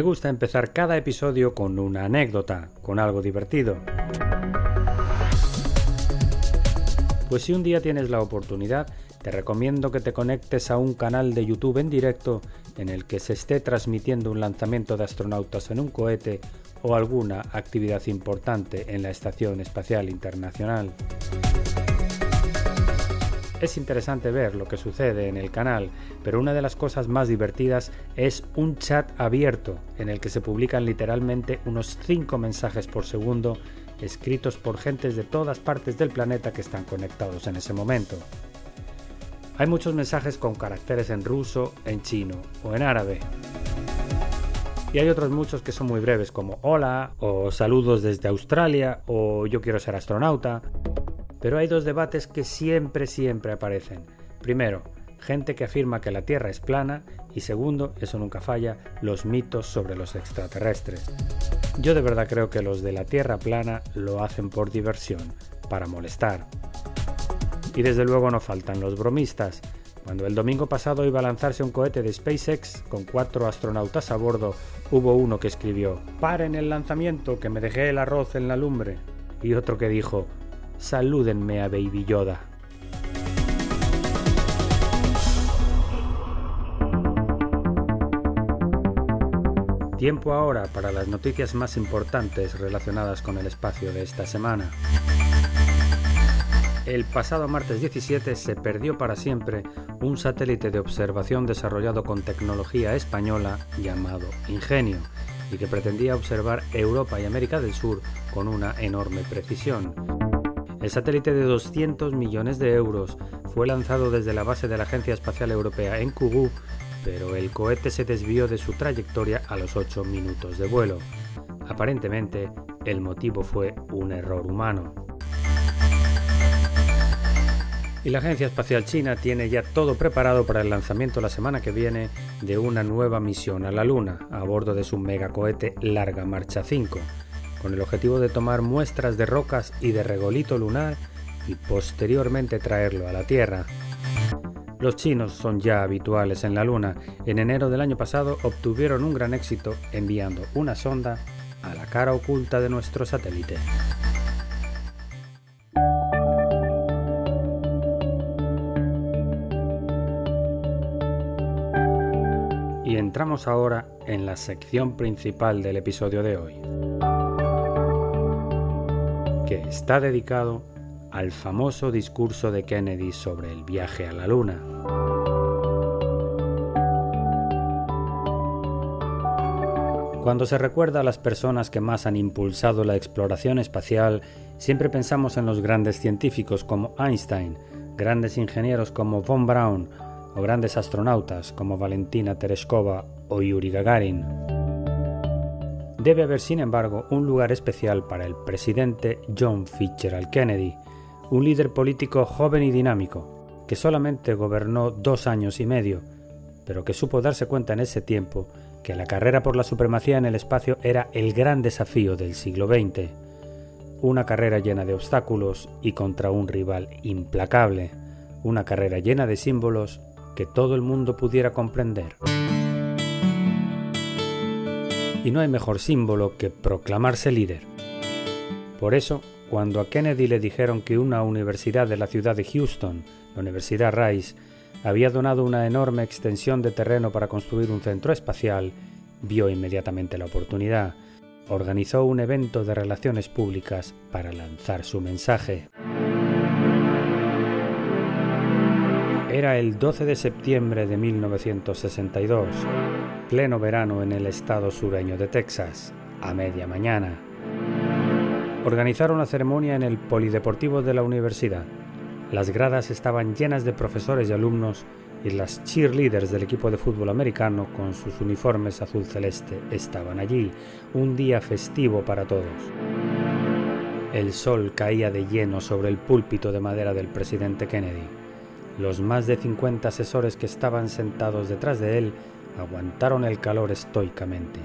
Me gusta empezar cada episodio con una anécdota, con algo divertido. Pues si un día tienes la oportunidad, te recomiendo que te conectes a un canal de YouTube en directo en el que se esté transmitiendo un lanzamiento de astronautas en un cohete o alguna actividad importante en la Estación Espacial Internacional. Es interesante ver lo que sucede en el canal, pero una de las cosas más divertidas es un chat abierto en el que se publican literalmente unos 5 mensajes por segundo escritos por gentes de todas partes del planeta que están conectados en ese momento. Hay muchos mensajes con caracteres en ruso, en chino o en árabe. Y hay otros muchos que son muy breves como hola o saludos desde Australia o yo quiero ser astronauta. Pero hay dos debates que siempre, siempre aparecen. Primero, gente que afirma que la Tierra es plana y segundo, eso nunca falla, los mitos sobre los extraterrestres. Yo de verdad creo que los de la Tierra plana lo hacen por diversión, para molestar. Y desde luego no faltan los bromistas. Cuando el domingo pasado iba a lanzarse un cohete de SpaceX con cuatro astronautas a bordo, hubo uno que escribió, paren el lanzamiento, que me dejé el arroz en la lumbre. Y otro que dijo, salúdenme a Baby Yoda. Tiempo ahora para las noticias más importantes relacionadas con el espacio de esta semana. El pasado martes 17 se perdió para siempre un satélite de observación desarrollado con tecnología española llamado Ingenio y que pretendía observar Europa y América del Sur con una enorme precisión. El satélite de 200 millones de euros fue lanzado desde la base de la Agencia Espacial Europea en Kourou, pero el cohete se desvió de su trayectoria a los 8 minutos de vuelo. Aparentemente, el motivo fue un error humano. Y la Agencia Espacial China tiene ya todo preparado para el lanzamiento la semana que viene de una nueva misión a la Luna a bordo de su megacohete Larga Marcha 5 con el objetivo de tomar muestras de rocas y de regolito lunar y posteriormente traerlo a la Tierra. Los chinos son ya habituales en la Luna. En enero del año pasado obtuvieron un gran éxito enviando una sonda a la cara oculta de nuestro satélite. Y entramos ahora en la sección principal del episodio de hoy que está dedicado al famoso discurso de Kennedy sobre el viaje a la Luna. Cuando se recuerda a las personas que más han impulsado la exploración espacial, siempre pensamos en los grandes científicos como Einstein, grandes ingenieros como von Braun o grandes astronautas como Valentina Tereshkova o Yuri Gagarin. Debe haber, sin embargo, un lugar especial para el presidente John Fitzgerald Kennedy, un líder político joven y dinámico, que solamente gobernó dos años y medio, pero que supo darse cuenta en ese tiempo que la carrera por la supremacía en el espacio era el gran desafío del siglo XX, una carrera llena de obstáculos y contra un rival implacable, una carrera llena de símbolos que todo el mundo pudiera comprender. Y no hay mejor símbolo que proclamarse líder. Por eso, cuando a Kennedy le dijeron que una universidad de la ciudad de Houston, la Universidad Rice, había donado una enorme extensión de terreno para construir un centro espacial, vio inmediatamente la oportunidad. Organizó un evento de relaciones públicas para lanzar su mensaje. Era el 12 de septiembre de 1962, pleno verano en el estado sureño de Texas, a media mañana. Organizaron la ceremonia en el Polideportivo de la universidad. Las gradas estaban llenas de profesores y alumnos y las cheerleaders del equipo de fútbol americano con sus uniformes azul celeste estaban allí, un día festivo para todos. El sol caía de lleno sobre el púlpito de madera del presidente Kennedy. Los más de 50 asesores que estaban sentados detrás de él aguantaron el calor estoicamente.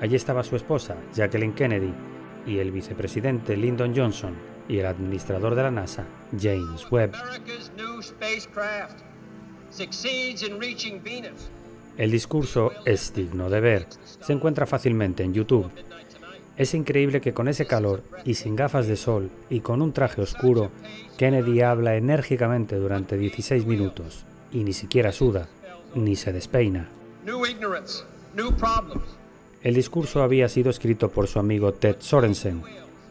Allí estaba su esposa, Jacqueline Kennedy, y el vicepresidente Lyndon Johnson, y el administrador de la NASA, James Webb. El discurso es digno de ver. Se encuentra fácilmente en YouTube. Es increíble que con ese calor y sin gafas de sol y con un traje oscuro, Kennedy habla enérgicamente durante 16 minutos y ni siquiera suda, ni se despeina. El discurso había sido escrito por su amigo Ted Sorensen.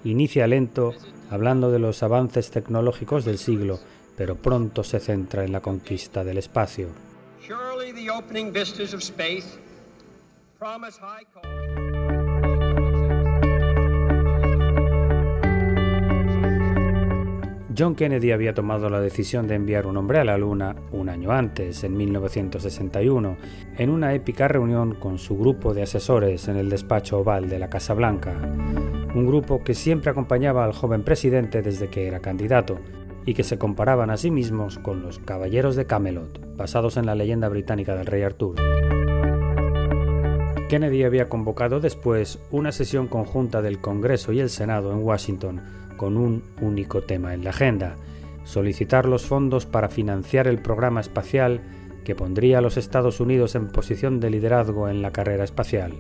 Inicia lento, hablando de los avances tecnológicos del siglo, pero pronto se centra en la conquista del espacio. John Kennedy había tomado la decisión de enviar un hombre a la Luna un año antes, en 1961, en una épica reunión con su grupo de asesores en el despacho oval de la Casa Blanca, un grupo que siempre acompañaba al joven presidente desde que era candidato y que se comparaban a sí mismos con los Caballeros de Camelot, basados en la leyenda británica del rey Arturo. Kennedy había convocado después una sesión conjunta del Congreso y el Senado en Washington con un único tema en la agenda, solicitar los fondos para financiar el programa espacial que pondría a los Estados Unidos en posición de liderazgo en la carrera espacial.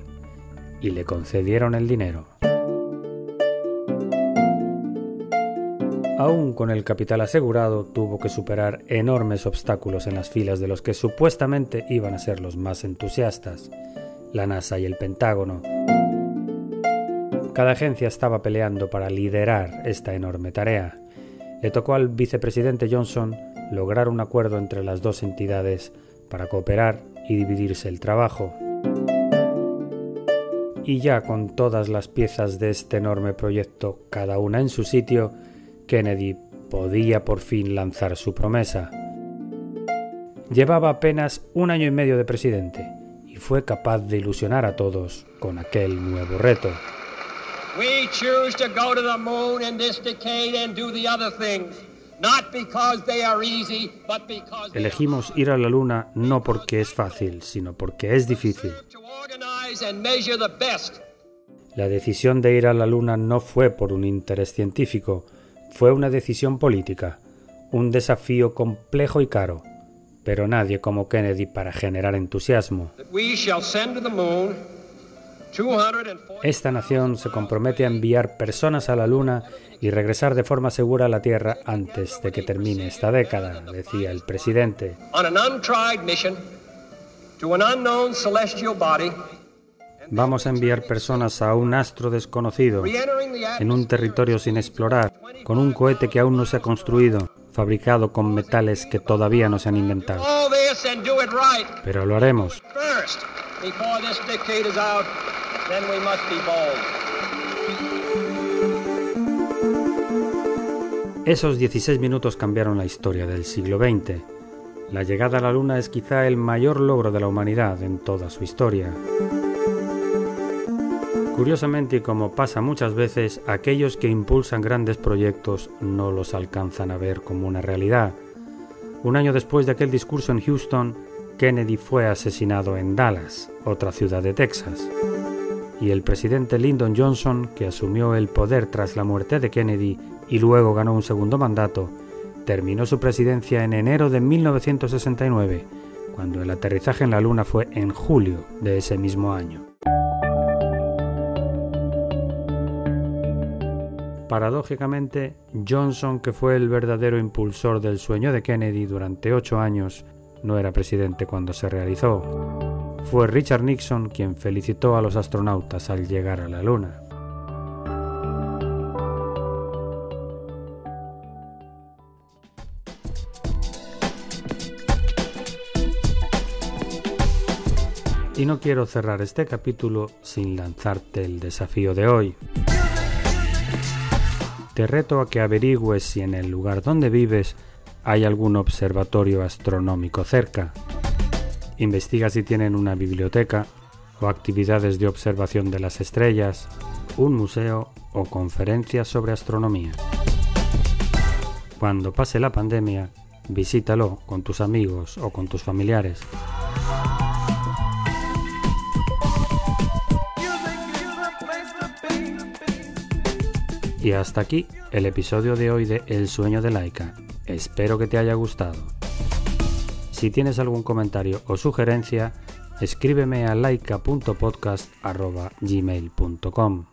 Y le concedieron el dinero. Aún con el capital asegurado, tuvo que superar enormes obstáculos en las filas de los que supuestamente iban a ser los más entusiastas, la NASA y el Pentágono, cada agencia estaba peleando para liderar esta enorme tarea. Le tocó al vicepresidente Johnson lograr un acuerdo entre las dos entidades para cooperar y dividirse el trabajo. Y ya con todas las piezas de este enorme proyecto, cada una en su sitio, Kennedy podía por fin lanzar su promesa. Llevaba apenas un año y medio de presidente y fue capaz de ilusionar a todos con aquel nuevo reto. Elegimos ir a la Luna no porque es fácil, sino porque es difícil. La decisión de ir a la Luna no fue por un interés científico, fue una decisión política, un desafío complejo y caro, pero nadie como Kennedy para generar entusiasmo. Esta nación se compromete a enviar personas a la Luna y regresar de forma segura a la Tierra antes de que termine esta década, decía el presidente. Vamos a enviar personas a un astro desconocido, en un territorio sin explorar, con un cohete que aún no se ha construido, fabricado con metales que todavía no se han inventado. Pero lo haremos. Esos 16 minutos cambiaron la historia del siglo XX. La llegada a la Luna es quizá el mayor logro de la humanidad en toda su historia. Curiosamente, y como pasa muchas veces, aquellos que impulsan grandes proyectos no los alcanzan a ver como una realidad. Un año después de aquel discurso en Houston, Kennedy fue asesinado en Dallas, otra ciudad de Texas y el presidente Lyndon Johnson, que asumió el poder tras la muerte de Kennedy y luego ganó un segundo mandato, terminó su presidencia en enero de 1969, cuando el aterrizaje en la Luna fue en julio de ese mismo año. Paradójicamente, Johnson, que fue el verdadero impulsor del sueño de Kennedy durante ocho años, no era presidente cuando se realizó. Fue Richard Nixon quien felicitó a los astronautas al llegar a la Luna. Y no quiero cerrar este capítulo sin lanzarte el desafío de hoy. Te reto a que averigües si en el lugar donde vives hay algún observatorio astronómico cerca. Investiga si tienen una biblioteca o actividades de observación de las estrellas, un museo o conferencias sobre astronomía. Cuando pase la pandemia, visítalo con tus amigos o con tus familiares. Y hasta aquí el episodio de hoy de El sueño de Laika. Espero que te haya gustado. Si tienes algún comentario o sugerencia, escríbeme a laika.podcast.gmail.com.